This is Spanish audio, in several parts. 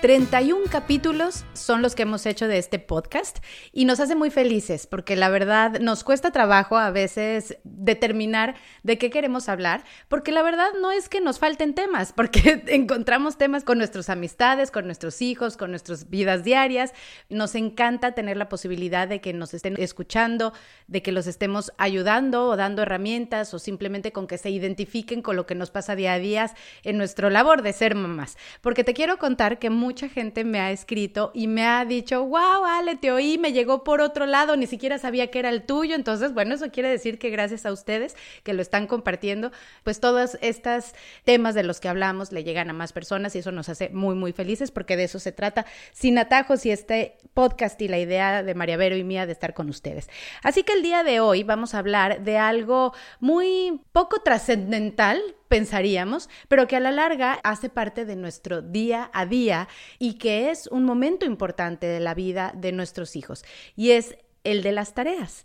31 capítulos son los que hemos hecho de este podcast y nos hace muy felices porque la verdad nos cuesta trabajo a veces determinar de qué queremos hablar, porque la verdad no es que nos falten temas, porque encontramos temas con nuestras amistades, con nuestros hijos, con nuestras vidas diarias. Nos encanta tener la posibilidad de que nos estén escuchando, de que los estemos ayudando o dando herramientas o simplemente con que se identifiquen con lo que nos pasa día a día en nuestro labor de ser mamás. Porque te quiero contar que mucha gente me ha escrito y me ha dicho, wow, Ale, te oí, me llegó por otro lado, ni siquiera sabía que era el tuyo. Entonces, bueno, eso quiere decir que gracias a ustedes que lo están compartiendo, pues todos estos temas de los que hablamos le llegan a más personas y eso nos hace muy, muy felices porque de eso se trata sin atajos y este podcast y la idea de María Vero y mía de estar con ustedes. Así que el día de hoy vamos a hablar de algo muy poco trascendental, pensaríamos, pero que a la larga hace parte de nuestro día a día y que es un momento importante de la vida de nuestros hijos y es el de las tareas.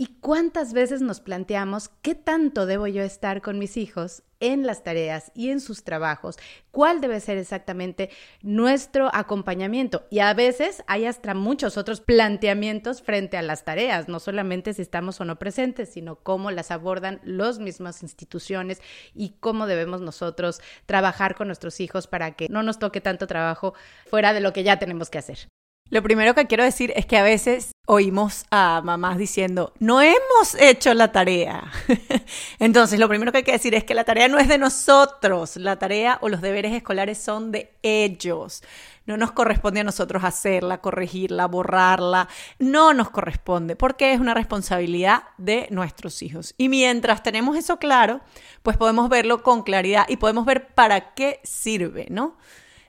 ¿Y cuántas veces nos planteamos qué tanto debo yo estar con mis hijos en las tareas y en sus trabajos? ¿Cuál debe ser exactamente nuestro acompañamiento? Y a veces hay hasta muchos otros planteamientos frente a las tareas, no solamente si estamos o no presentes, sino cómo las abordan las mismas instituciones y cómo debemos nosotros trabajar con nuestros hijos para que no nos toque tanto trabajo fuera de lo que ya tenemos que hacer. Lo primero que quiero decir es que a veces oímos a mamás diciendo, no hemos hecho la tarea. Entonces, lo primero que hay que decir es que la tarea no es de nosotros, la tarea o los deberes escolares son de ellos. No nos corresponde a nosotros hacerla, corregirla, borrarla. No nos corresponde porque es una responsabilidad de nuestros hijos. Y mientras tenemos eso claro, pues podemos verlo con claridad y podemos ver para qué sirve, ¿no?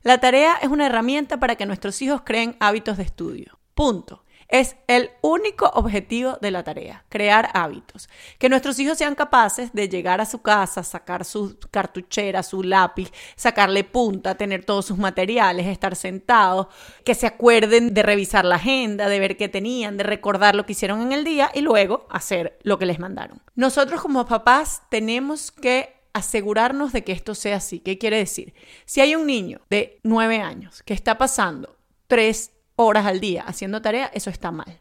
La tarea es una herramienta para que nuestros hijos creen hábitos de estudio. Punto. Es el único objetivo de la tarea, crear hábitos. Que nuestros hijos sean capaces de llegar a su casa, sacar su cartuchera, su lápiz, sacarle punta, tener todos sus materiales, estar sentados, que se acuerden de revisar la agenda, de ver qué tenían, de recordar lo que hicieron en el día y luego hacer lo que les mandaron. Nosotros como papás tenemos que asegurarnos de que esto sea así. ¿Qué quiere decir? Si hay un niño de nueve años que está pasando tres horas al día haciendo tarea, eso está mal.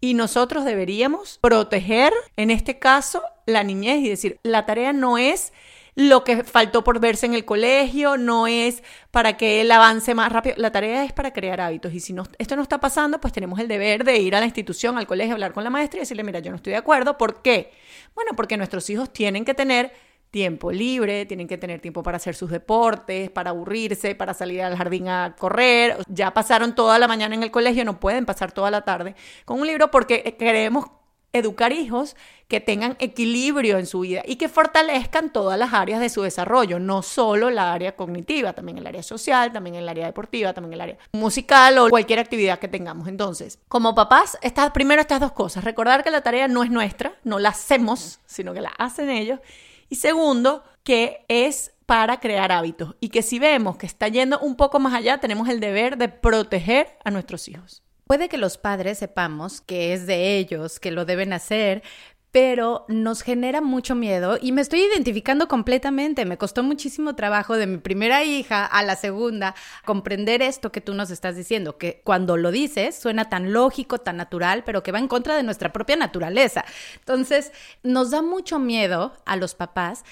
Y nosotros deberíamos proteger, en este caso, la niñez y decir, la tarea no es lo que faltó por verse en el colegio, no es para que él avance más rápido, la tarea es para crear hábitos y si no, esto no está pasando, pues tenemos el deber de ir a la institución, al colegio, hablar con la maestra y decirle, mira, yo no estoy de acuerdo, ¿por qué? Bueno, porque nuestros hijos tienen que tener tiempo libre, tienen que tener tiempo para hacer sus deportes, para aburrirse, para salir al jardín a correr. Ya pasaron toda la mañana en el colegio, no pueden pasar toda la tarde con un libro porque queremos educar hijos que tengan equilibrio en su vida y que fortalezcan todas las áreas de su desarrollo, no solo la área cognitiva, también el área social, también el área deportiva, también el área musical o cualquier actividad que tengamos. Entonces, como papás, estas, primero estas dos cosas, recordar que la tarea no es nuestra, no la hacemos, sino que la hacen ellos y segundo, que es para crear hábitos y que si vemos que está yendo un poco más allá, tenemos el deber de proteger a nuestros hijos. Puede que los padres sepamos que es de ellos, que lo deben hacer, pero nos genera mucho miedo y me estoy identificando completamente. Me costó muchísimo trabajo de mi primera hija a la segunda comprender esto que tú nos estás diciendo, que cuando lo dices suena tan lógico, tan natural, pero que va en contra de nuestra propia naturaleza. Entonces, nos da mucho miedo a los papás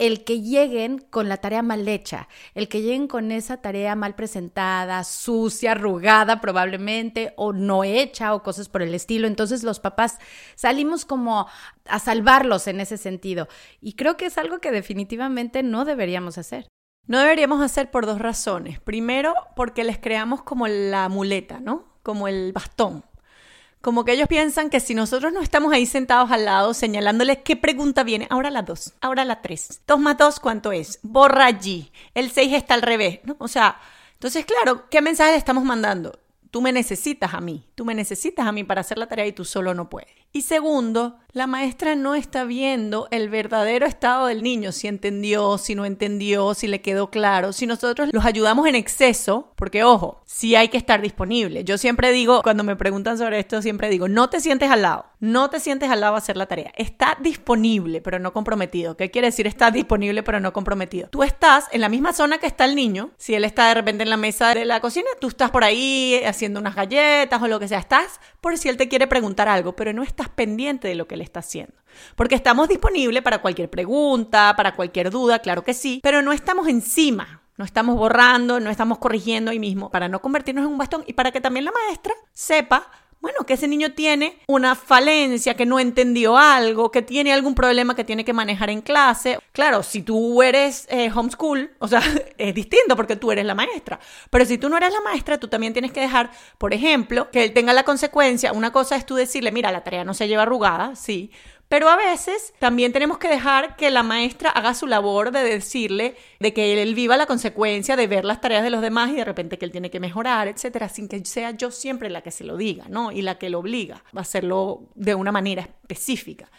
el que lleguen con la tarea mal hecha, el que lleguen con esa tarea mal presentada, sucia, arrugada probablemente, o no hecha, o cosas por el estilo. Entonces los papás salimos como a salvarlos en ese sentido. Y creo que es algo que definitivamente no deberíamos hacer. No deberíamos hacer por dos razones. Primero, porque les creamos como la muleta, ¿no? Como el bastón. Como que ellos piensan que si nosotros no estamos ahí sentados al lado señalándoles qué pregunta viene, ahora la dos, ahora la tres. Dos más dos, ¿cuánto es? Borra allí. El seis está al revés, ¿no? O sea, entonces, claro, ¿qué mensaje le estamos mandando? Tú me necesitas a mí, tú me necesitas a mí para hacer la tarea y tú solo no puedes. Y segundo, la maestra no está viendo el verdadero estado del niño, si entendió, si no entendió, si le quedó claro, si nosotros los ayudamos en exceso, porque ojo, sí hay que estar disponible. Yo siempre digo, cuando me preguntan sobre esto, siempre digo, no te sientes al lado, no te sientes al lado a hacer la tarea. Está disponible, pero no comprometido. ¿Qué quiere decir está disponible, pero no comprometido? Tú estás en la misma zona que está el niño, si él está de repente en la mesa de la cocina, tú estás por ahí haciendo unas galletas o lo que sea, estás por si él te quiere preguntar algo, pero no estás pendiente de lo que él está haciendo. Porque estamos disponibles para cualquier pregunta, para cualquier duda, claro que sí, pero no estamos encima. No estamos borrando, no estamos corrigiendo ahí mismo para no convertirnos en un bastón y para que también la maestra sepa bueno, que ese niño tiene una falencia, que no entendió algo, que tiene algún problema que tiene que manejar en clase. Claro, si tú eres eh, homeschool, o sea, es distinto porque tú eres la maestra. Pero si tú no eres la maestra, tú también tienes que dejar, por ejemplo, que él tenga la consecuencia. Una cosa es tú decirle, mira, la tarea no se lleva arrugada, sí, pero a veces también tenemos que dejar que la maestra haga su labor de decirle, de que él viva la consecuencia de ver las tareas de los demás y de repente que él tiene que mejorar, etcétera, sin que sea yo siempre la que se lo diga, ¿no? Y la que lo obliga a hacerlo de una manera específica.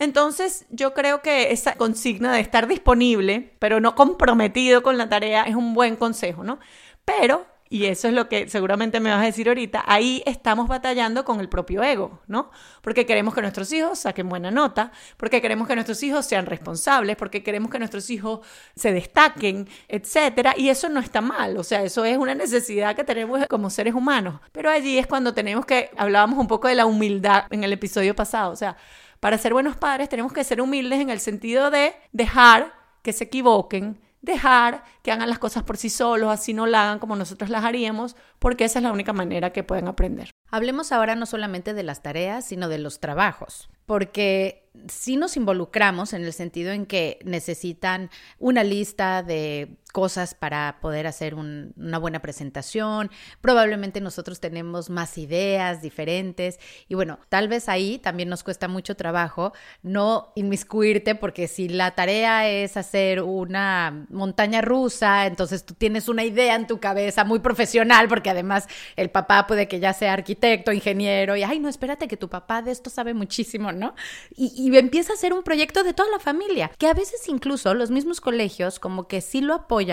Entonces, yo creo que esa consigna de estar disponible, pero no comprometido con la tarea, es un buen consejo, ¿no? Pero y eso es lo que seguramente me vas a decir ahorita, ahí estamos batallando con el propio ego, ¿no? Porque queremos que nuestros hijos saquen buena nota, porque queremos que nuestros hijos sean responsables, porque queremos que nuestros hijos se destaquen, etcétera, y eso no está mal, o sea, eso es una necesidad que tenemos como seres humanos. Pero allí es cuando tenemos que hablábamos un poco de la humildad en el episodio pasado, o sea, para ser buenos padres tenemos que ser humildes en el sentido de dejar que se equivoquen, dejar que hagan las cosas por sí solos, así no la hagan como nosotros las haríamos, porque esa es la única manera que pueden aprender. Hablemos ahora no solamente de las tareas, sino de los trabajos, porque si nos involucramos en el sentido en que necesitan una lista de cosas para poder hacer una buena presentación. Probablemente nosotros tenemos más ideas diferentes y bueno, tal vez ahí también nos cuesta mucho trabajo no inmiscuirte porque si la tarea es hacer una montaña rusa, entonces tú tienes una idea en tu cabeza muy profesional porque además el papá puede que ya sea arquitecto, ingeniero y ay, no, espérate que tu papá de esto sabe muchísimo, ¿no? Y, y empieza a ser un proyecto de toda la familia, que a veces incluso los mismos colegios como que sí lo apoyan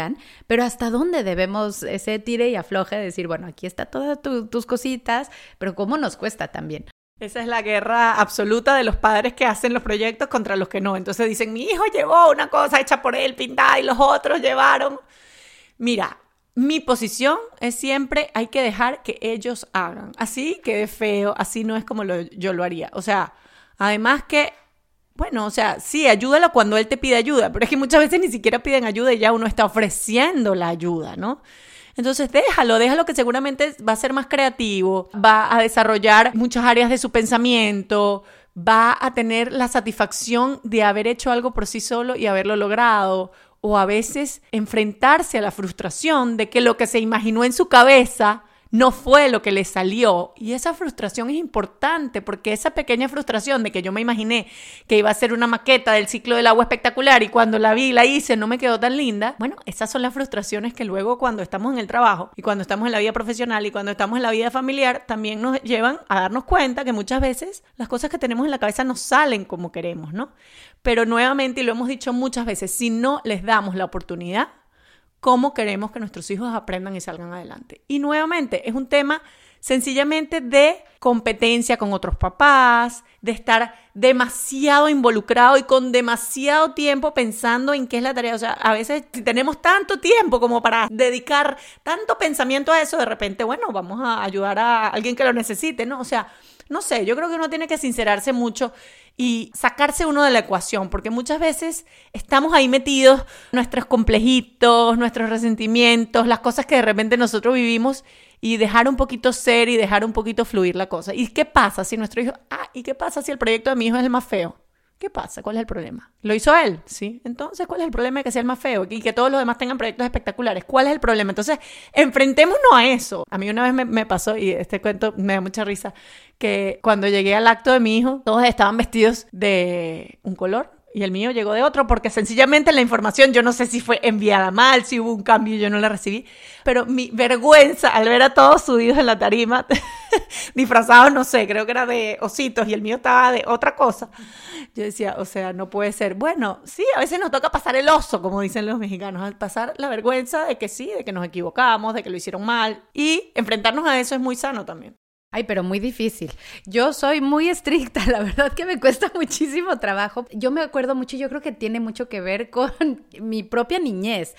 pero hasta dónde debemos ese tire y afloje de decir, bueno, aquí está todas tus cositas, pero cómo nos cuesta también. Esa es la guerra absoluta de los padres que hacen los proyectos contra los que no. Entonces dicen, mi hijo llevó una cosa hecha por él, pintada, y los otros llevaron. Mira, mi posición es siempre hay que dejar que ellos hagan. Así quede feo, así no es como yo lo haría. O sea, además que bueno, o sea, sí, ayúdalo cuando él te pide ayuda, pero es que muchas veces ni siquiera piden ayuda y ya uno está ofreciendo la ayuda, ¿no? Entonces déjalo, déjalo que seguramente va a ser más creativo, va a desarrollar muchas áreas de su pensamiento, va a tener la satisfacción de haber hecho algo por sí solo y haberlo logrado, o a veces enfrentarse a la frustración de que lo que se imaginó en su cabeza no fue lo que le salió. Y esa frustración es importante porque esa pequeña frustración de que yo me imaginé que iba a ser una maqueta del ciclo del agua espectacular y cuando la vi la hice no me quedó tan linda, bueno, esas son las frustraciones que luego cuando estamos en el trabajo y cuando estamos en la vida profesional y cuando estamos en la vida familiar también nos llevan a darnos cuenta que muchas veces las cosas que tenemos en la cabeza no salen como queremos, ¿no? Pero nuevamente, y lo hemos dicho muchas veces, si no les damos la oportunidad, cómo queremos que nuestros hijos aprendan y salgan adelante. Y nuevamente, es un tema sencillamente de competencia con otros papás, de estar demasiado involucrado y con demasiado tiempo pensando en qué es la tarea. O sea, a veces si tenemos tanto tiempo como para dedicar tanto pensamiento a eso, de repente, bueno, vamos a ayudar a alguien que lo necesite, ¿no? O sea, no sé, yo creo que uno tiene que sincerarse mucho y sacarse uno de la ecuación, porque muchas veces estamos ahí metidos, nuestros complejitos, nuestros resentimientos, las cosas que de repente nosotros vivimos y dejar un poquito ser y dejar un poquito fluir la cosa. ¿Y qué pasa si nuestro hijo, ah, ¿y qué pasa si el proyecto de mi hijo es el más feo? ¿Qué pasa? ¿Cuál es el problema? Lo hizo él, ¿sí? Entonces, ¿cuál es el problema de que sea el más feo y que todos los demás tengan proyectos espectaculares? ¿Cuál es el problema? Entonces, enfrentémonos a eso. A mí una vez me, pasó, y este cuento me da mucha risa, que cuando llegué al acto de mi hijo, todos estaban vestidos de un color y el mío llegó de otro porque sencillamente la información yo no sé si fue enviada mal, si hubo un cambio y yo no la recibí, pero mi vergüenza al ver a todos subidos en la tarima, disfrazados, no sé, creo que era de ositos y el mío estaba de otra cosa. Yo decía, o sea, no puede ser. Bueno, sí, a veces nos toca pasar el oso, como dicen los mexicanos, pasar la vergüenza de que sí, de que nos equivocamos, de que lo hicieron mal y enfrentarnos a eso es muy sano también. Ay, pero muy difícil. Yo soy muy estricta, la verdad que me cuesta muchísimo trabajo. Yo me acuerdo mucho, yo creo que tiene mucho que ver con mi propia niñez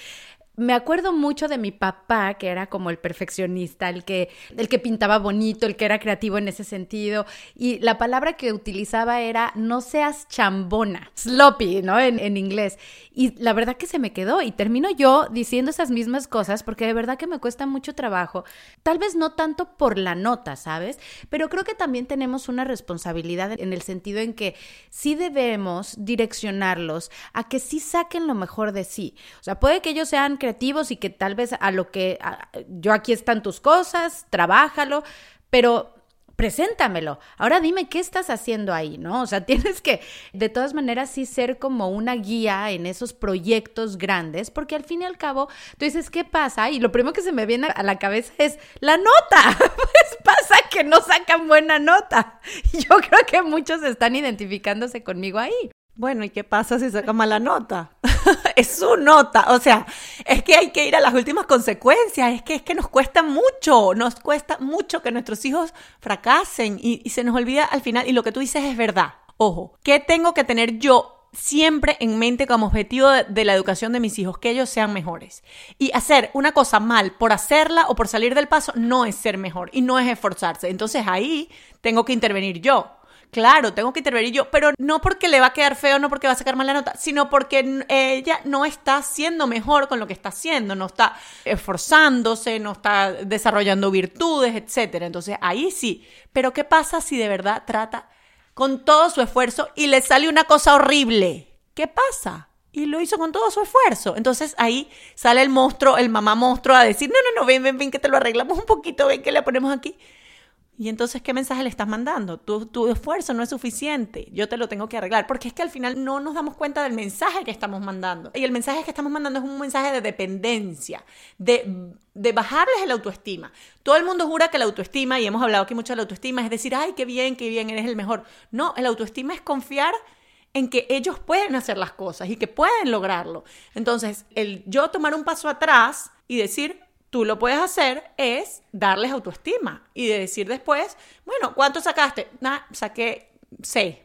me acuerdo mucho de mi papá, que era como el perfeccionista, el que, el que pintaba bonito, el que era creativo en ese sentido. Y la palabra que utilizaba era no seas chambona, sloppy, ¿no? En, en inglés. Y la verdad que se me quedó. Y termino yo diciendo esas mismas cosas porque de verdad que me cuesta mucho trabajo. Tal vez no tanto por la nota, ¿sabes? Pero creo que también tenemos una responsabilidad en el sentido en que sí debemos direccionarlos a que sí saquen lo mejor de sí. O sea, puede que ellos sean creativos y que tal vez a lo que yo aquí están tus cosas, trabájalo, pero preséntamelo. Ahora dime qué estás haciendo ahí, ¿no? O sea, tienes que de todas maneras sí ser como una guía en esos proyectos grandes, porque al fin y al cabo tú dices, ¿qué pasa? Y lo primero que se me viene a la cabeza es la nota. Pues pasa que no sacan buena nota. Yo creo que muchos están identificándose conmigo ahí. Bueno, ¿y qué pasa si saca mala nota? es su nota, o sea, es que hay que ir a las últimas consecuencias, es que es que nos cuesta mucho, nos cuesta mucho que nuestros hijos fracasen y, se nos olvida al final, y lo que tú dices es verdad. Ojo, ¿qué tengo que tener yo siempre en mente como objetivo de, la educación de mis hijos, que ellos sean mejores. Y hacer una cosa mal por hacerla o por salir del paso no es ser mejor y no es esforzarse. Entonces ahí tengo que intervenir yo. Claro, tengo que intervenir yo, pero no porque le va a quedar feo, no porque va a sacar mala nota, sino porque ella no está siendo mejor con lo que está haciendo, no está esforzándose, no está desarrollando virtudes, etc. Entonces ahí sí. Pero ¿qué pasa si de verdad trata con todo su esfuerzo y le sale una cosa horrible? ¿Qué pasa? y lo hizo con todo su esfuerzo. Entonces ahí sale el monstruo, el mamá monstruo a decir, no, no, no, ven, ven, ven, que te lo arreglamos un poquito, ven que le ponemos aquí. Y entonces, ¿qué mensaje le estás mandando? Tu, tu, esfuerzo no es suficiente, yo te lo tengo que arreglar, porque es que al final no nos damos cuenta del mensaje que estamos mandando. Y el mensaje que estamos mandando es un mensaje de dependencia, de, de bajarles el autoestima. Todo el mundo jura que la autoestima, y hemos hablado aquí mucho de la autoestima, es decir, ay, qué bien, qué bien, eres el mejor. No, el autoestima es confiar en que ellos pueden hacer las cosas y que pueden lograrlo. Entonces, el yo tomar un paso atrás y decir, tú lo puedes hacer es darles autoestima y de decir después, bueno, ¿cuánto sacaste? Nah, saqué seis.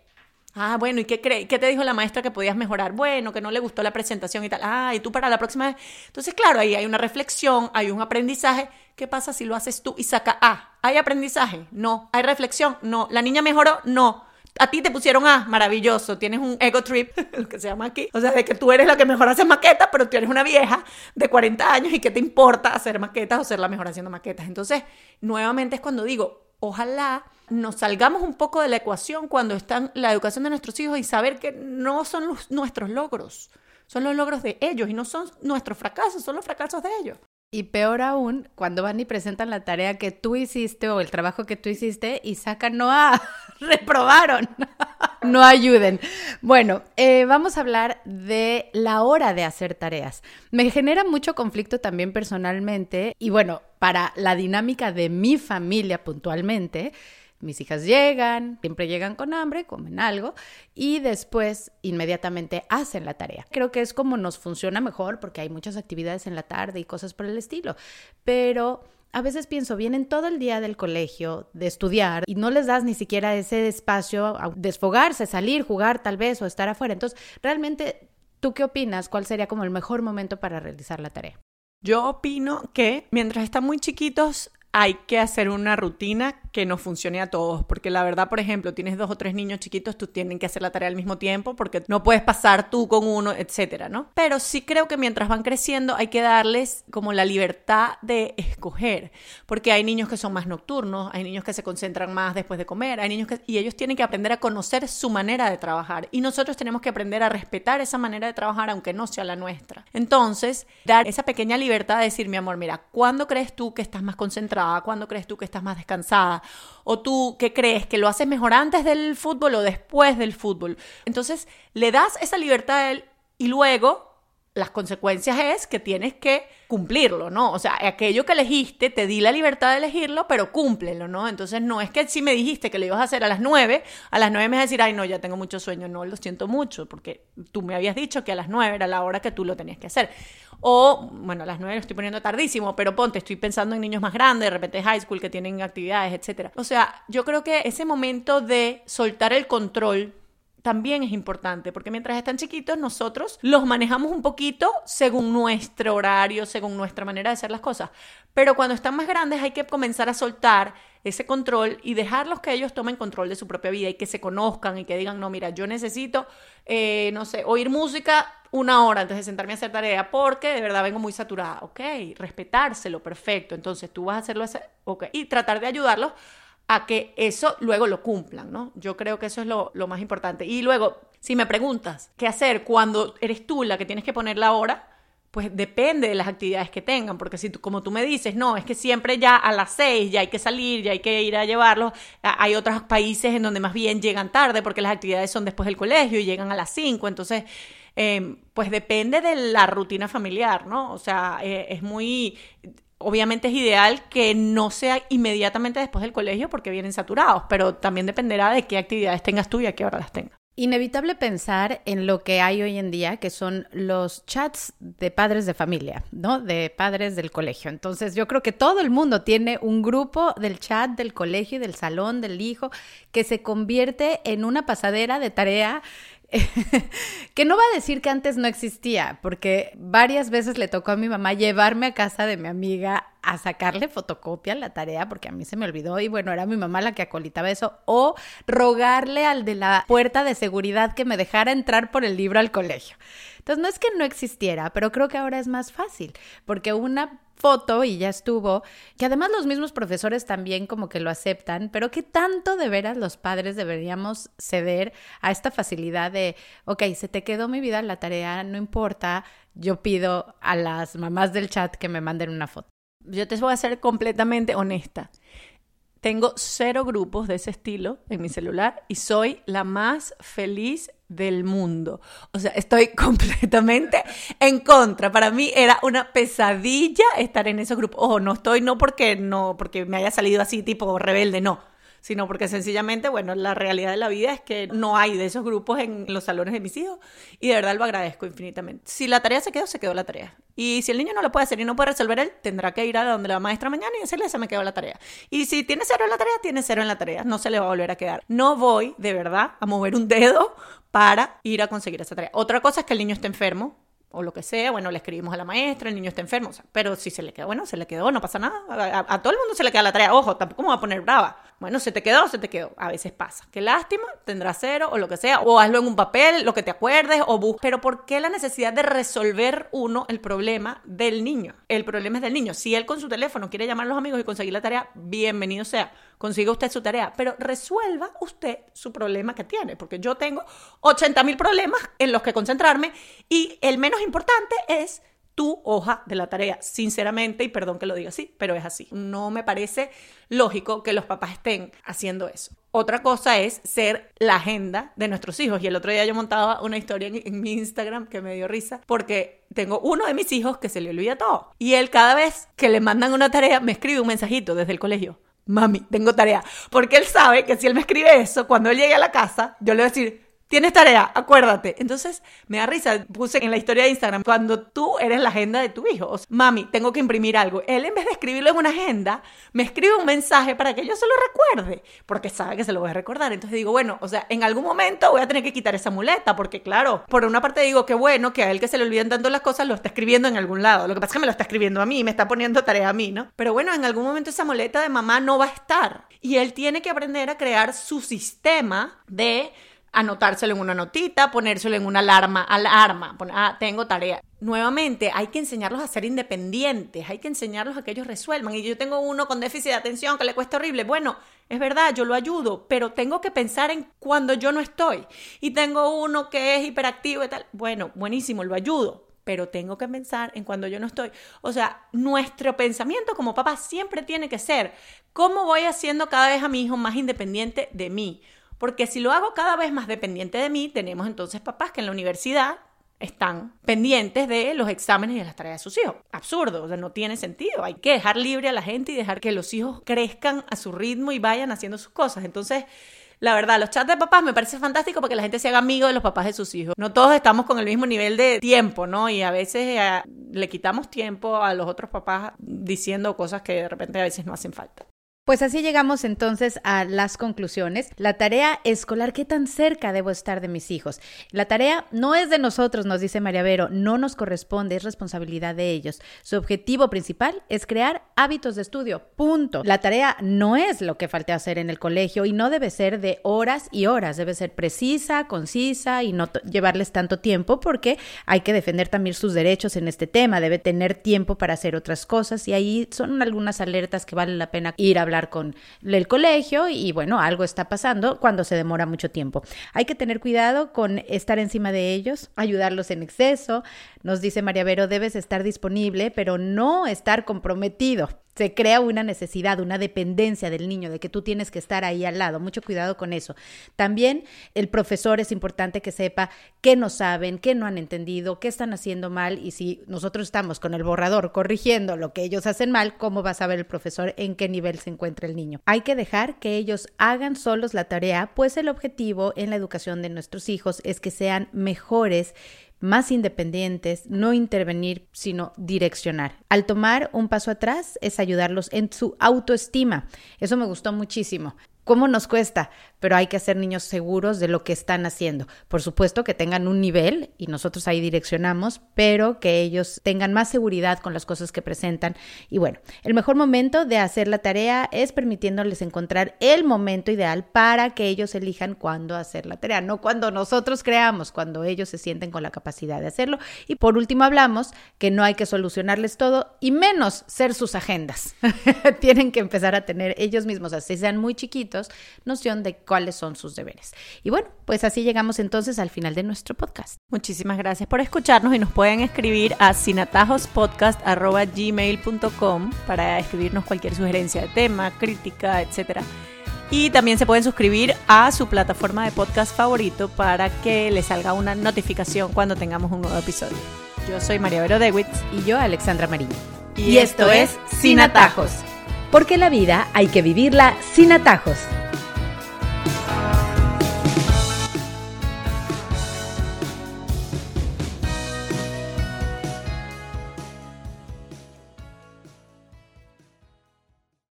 Ah, bueno, ¿y qué? ¿Qué te dijo la maestra que podías mejorar? Bueno, que no le gustó la presentación y tal. Ah, y tú para la próxima vez. Entonces, claro, ahí hay una reflexión, hay un aprendizaje. ¿Qué pasa si lo haces tú y saca A? ¿Hay aprendizaje? No. ¿Hay reflexión? No. ¿La niña mejoró? No a ti te pusieron A, maravilloso, tienes un ego trip, lo que se llama aquí, o sea, de que tú eres la que mejor hace maquetas, pero tú eres una vieja de 40 años y que te importa hacer maquetas o ser la mejor haciendo maquetas. Entonces, nuevamente es cuando digo, ojalá nos salgamos un poco de la ecuación cuando están la educación de nuestros hijos y saber que no son nuestros logros, son los logros de ellos y no son nuestros fracasos, son los fracasos de ellos. Y peor aún, cuando van y presentan la tarea que tú hiciste o el trabajo que tú hiciste y sacan no a, reprobaron. no ayuden. Bueno, eh, vamos a hablar de la hora de hacer tareas. Me genera mucho conflicto también personalmente y bueno, para la dinámica de mi familia puntualmente, mis hijas llegan, siempre llegan con hambre, comen algo y después inmediatamente hacen la tarea. Creo que es como nos funciona mejor porque hay muchas actividades en la tarde y cosas por el estilo, pero a veces pienso, vienen todo el día del colegio, de estudiar, y no les das ni siquiera ese espacio a desfogarse, salir, jugar tal vez o estar afuera. Entonces, realmente, ¿tú qué opinas? ¿Cuál sería como el mejor momento para realizar la tarea? Yo opino que mientras están muy chiquitos hay que hacer una rutina que nos funcione a todos, porque la verdad, por ejemplo, tienes dos o tres niños chiquitos, tú tienen que hacer la tarea al mismo tiempo, porque no puedes pasar tú con uno, etcétera, ¿no? Pero sí creo que mientras van creciendo hay que darles como la libertad de escoger, porque hay niños que son más nocturnos, hay niños que se concentran más después de comer, hay niños que y ellos tienen que aprender a conocer su manera de trabajar y nosotros tenemos que aprender a respetar esa manera de trabajar aunque no sea la nuestra. Entonces, dar esa pequeña libertad de decir, mi amor, mira, ¿cuándo crees tú que estás más concentrado concentrada? ¿Cuándo crees tú que estás más descansada? ¿O tú qué crees? ¿Que lo haces mejor antes del fútbol o después del fútbol? Entonces, le das esa libertad a él y luego las consecuencias es que tienes que cumplirlo, ¿no? O sea, aquello que elegiste, te di la libertad de elegirlo, pero cúmplelo, ¿no? Entonces no es que si me dijiste que lo ibas a hacer a las nueve, a las nueve me vas a decir, ay, no, ya tengo mucho sueño, no, lo siento mucho, porque tú me habías dicho que a las nueve era la hora que tú lo tenías que hacer. O, bueno, a las nueve lo estoy poniendo tardísimo, pero ponte, estoy pensando en niños más grandes, de repente high school que tienen actividades, etc. O sea, yo creo que ese momento de soltar el control también es importante, porque mientras están chiquitos nosotros los manejamos un poquito según nuestro horario, según nuestra manera de hacer las cosas. Pero cuando están más grandes hay que comenzar a soltar ese control y dejarlos que ellos tomen control de su propia vida y que se conozcan y que digan, no, mira, yo necesito, eh, no sé, oír música una hora antes de sentarme a hacer tarea porque de verdad vengo muy saturada. Ok, respetárselo, perfecto. Entonces tú vas a hacerlo, ok, y tratar de ayudarlos a que eso luego lo cumplan, ¿no? Yo creo que eso es lo, más importante. Y luego, si me preguntas qué hacer cuando eres tú la que tienes que poner la hora, pues depende de las actividades que tengan, porque si tú, como tú me dices, no, es que siempre ya a las seis ya hay que salir, ya hay que ir a llevarlos, hay otros países en donde más bien llegan tarde porque las actividades son después del colegio y llegan a las cinco, entonces, em, pues depende de la rutina familiar, ¿no? O sea, eh, es muy, Obviamente es ideal que no sea inmediatamente después del colegio porque vienen saturados, pero también dependerá de qué actividades tengas tú y a qué hora las tengas. Inevitable pensar en lo que hay hoy en día, que son los chats de padres de familia, ¿no? De padres del colegio. Entonces, yo creo que todo el mundo tiene un grupo del chat del colegio y del salón del hijo que se convierte en una pasadera de tarea que no va a decir que antes no existía, porque varias veces le tocó a mi mamá llevarme a casa de mi amiga a sacarle fotocopia a la tarea, porque a mí se me olvidó y bueno, era mi mamá la que acolitaba eso, o rogarle al de la puerta de seguridad que me dejara entrar por el libro al colegio. Entonces, no es que no existiera, pero creo que ahora es más fácil, porque una foto y ya estuvo, que además los mismos profesores también como que lo aceptan, pero que tanto de veras los padres deberíamos ceder a esta facilidad de, ok, se te quedó mi vida la tarea, no importa, yo pido a las mamás del chat que me manden una foto. Yo te voy a ser completamente honesta. Tengo cero grupos de ese estilo en mi celular y soy la más feliz del mundo. O sea, estoy completamente en contra. Para mí era una pesadilla estar en esos grupos. Ojo, no estoy no porque no porque me haya salido así tipo rebelde, no sino porque sencillamente, bueno, la realidad de la vida es que no hay de esos grupos en los salones de mis hijos y de verdad lo agradezco infinitamente. Si la tarea se quedó, se quedó la tarea. Y si el niño no lo puede hacer y no puede resolver él, tendrá que ir a donde la maestra mañana y decirle, se me quedó la tarea. Y si tiene cero en la tarea, tiene cero en la tarea, no se le va a volver a quedar. No voy, de verdad, a mover un dedo para ir a conseguir esa tarea. Otra cosa es que el niño esté enfermo, o lo que sea, bueno, le escribimos a la maestra, el niño está enfermo, pero si se le quedó, bueno, se le quedó, no pasa nada, a, todo el mundo se le queda la tarea, ojo, tampoco me va a poner brava, bueno, se te quedó, se te quedó, a veces pasa, qué lástima, tendrá cero o lo que sea, o hazlo en un papel, lo que te acuerdes, o busca, pero ¿por qué la necesidad de resolver uno el problema del niño? El problema es del niño, si él con su teléfono quiere llamar a los amigos y conseguir la tarea, bienvenido sea, consiga usted su tarea, pero resuelva usted su problema que tiene, porque yo tengo 80 mil problemas en los que concentrarme y el menos importante es tu hoja de la tarea, sinceramente, y perdón que lo diga así, pero es así. No me parece lógico que los papás estén haciendo eso. Otra cosa es ser la agenda de nuestros hijos. Y el otro día yo montaba una historia en, mi Instagram que me dio risa porque tengo uno de mis hijos que se le olvida todo. Y él cada vez que le mandan una tarea me escribe un mensajito desde el colegio mami, tengo tarea. Porque él sabe que si él me escribe eso, cuando él llegue a la casa, yo le voy a decir, Tienes tarea, acuérdate. Entonces, me da risa. Puse en la historia de Instagram, cuando tú eres la agenda de tu hijo. Mami, tengo que imprimir algo. Él, en vez de escribirlo en una agenda, me escribe un mensaje para que yo se lo recuerde, porque sabe que se lo voy a recordar. Entonces digo, bueno, o sea, en algún momento voy a tener que quitar esa muleta, porque claro, por una parte digo que bueno, que a él que se le olviden tanto las cosas, lo está escribiendo en algún lado. Lo que pasa es que me lo está escribiendo a mí, me está poniendo tarea a mí, ¿no? Pero bueno, en algún momento esa muleta de mamá no va a estar. Y él tiene que aprender a crear su sistema de anotárselo en una notita, ponérselo en una alarma, alarma, ah, tengo tarea. Nuevamente, hay que enseñarlos a ser independientes, hay que enseñarlos a que ellos resuelvan. Y yo tengo uno con déficit de atención que le cuesta horrible. Bueno, es verdad, yo lo ayudo, pero tengo que pensar en cuando yo no estoy. Y tengo uno que es hiperactivo y tal. Bueno, buenísimo, lo ayudo pero tengo que pensar en cuando yo no estoy. O sea, nuestro pensamiento como papá siempre tiene que ser, ¿cómo voy haciendo cada vez a mi hijo más independiente de mí? Porque si lo hago cada vez más dependiente de mí, tenemos entonces papás que en la universidad están pendientes de los exámenes y de las tareas de sus hijos. Absurdo, o sea, no tiene sentido. Hay que dejar libre a la gente y dejar que los hijos crezcan a su ritmo y vayan haciendo sus cosas. Entonces, la verdad, los chats de papás me parece fantástico porque la gente se haga amigo de los papás de sus hijos. No todos estamos con el mismo nivel de tiempo, ¿no? Y a veces eh, le quitamos tiempo a los otros papás diciendo cosas que de repente a veces no hacen falta. Pues así llegamos entonces a las conclusiones. La tarea escolar, ¿qué tan cerca debo estar de mis hijos? La tarea no es de nosotros, nos dice María Vero, no nos corresponde, es responsabilidad de ellos. Su objetivo principal es crear hábitos de estudio, punto. La tarea no es lo que falte hacer en el colegio y no debe ser de horas y horas, debe ser precisa, concisa y no llevarles tanto tiempo porque hay que defender también sus derechos en este tema, debe tener tiempo para hacer otras cosas y ahí son algunas alertas que vale la pena ir a hablar con el colegio y bueno, algo está pasando cuando se demora mucho tiempo. Hay que tener cuidado con estar encima de ellos, ayudarlos en exceso. Nos dice María Vero, debes estar disponible, pero no estar comprometido se crea una necesidad, una dependencia del niño, de que tú tienes que estar ahí al lado. Mucho cuidado con eso. También el profesor es importante que sepa qué no saben, qué no han entendido, qué están haciendo mal y si nosotros estamos con el borrador corrigiendo lo que ellos hacen mal, ¿cómo va a saber el profesor en qué nivel se encuentra el niño? Hay que dejar que ellos hagan solos la tarea, pues el objetivo en la educación de nuestros hijos es que sean mejores más independientes, no intervenir, sino direccionar. Al tomar un paso atrás es ayudarlos en su autoestima. Eso me gustó muchísimo. ¿Cómo nos cuesta? Pero hay que hacer niños seguros de lo que están haciendo. Por supuesto que tengan un nivel y nosotros ahí direccionamos, pero que ellos tengan más seguridad con las cosas que presentan. Y bueno, el mejor momento de hacer la tarea es permitiéndoles encontrar el momento ideal para que ellos elijan cuándo hacer la tarea, no cuando nosotros creamos, cuando ellos se sienten con la capacidad de hacerlo. Y por último hablamos que no hay que solucionarles todo y menos ser sus agendas. Tienen que empezar a tener ellos mismos, así sean muy chiquitos noción de cuáles son sus deberes. Y bueno, pues así llegamos entonces al final de nuestro podcast. Muchísimas gracias por escucharnos y nos pueden escribir a sinatajospodcast.gmail.com para escribirnos cualquier sugerencia de tema, crítica, etcétera. Y también se pueden suscribir a su plataforma de podcast favorito para que les salga una notificación cuando tengamos un nuevo episodio. Yo soy María Vero Dewitz. Y yo, Alexandra Marín. Y, esto es Sin Atajos porque la vida hay que vivirla sin atajos.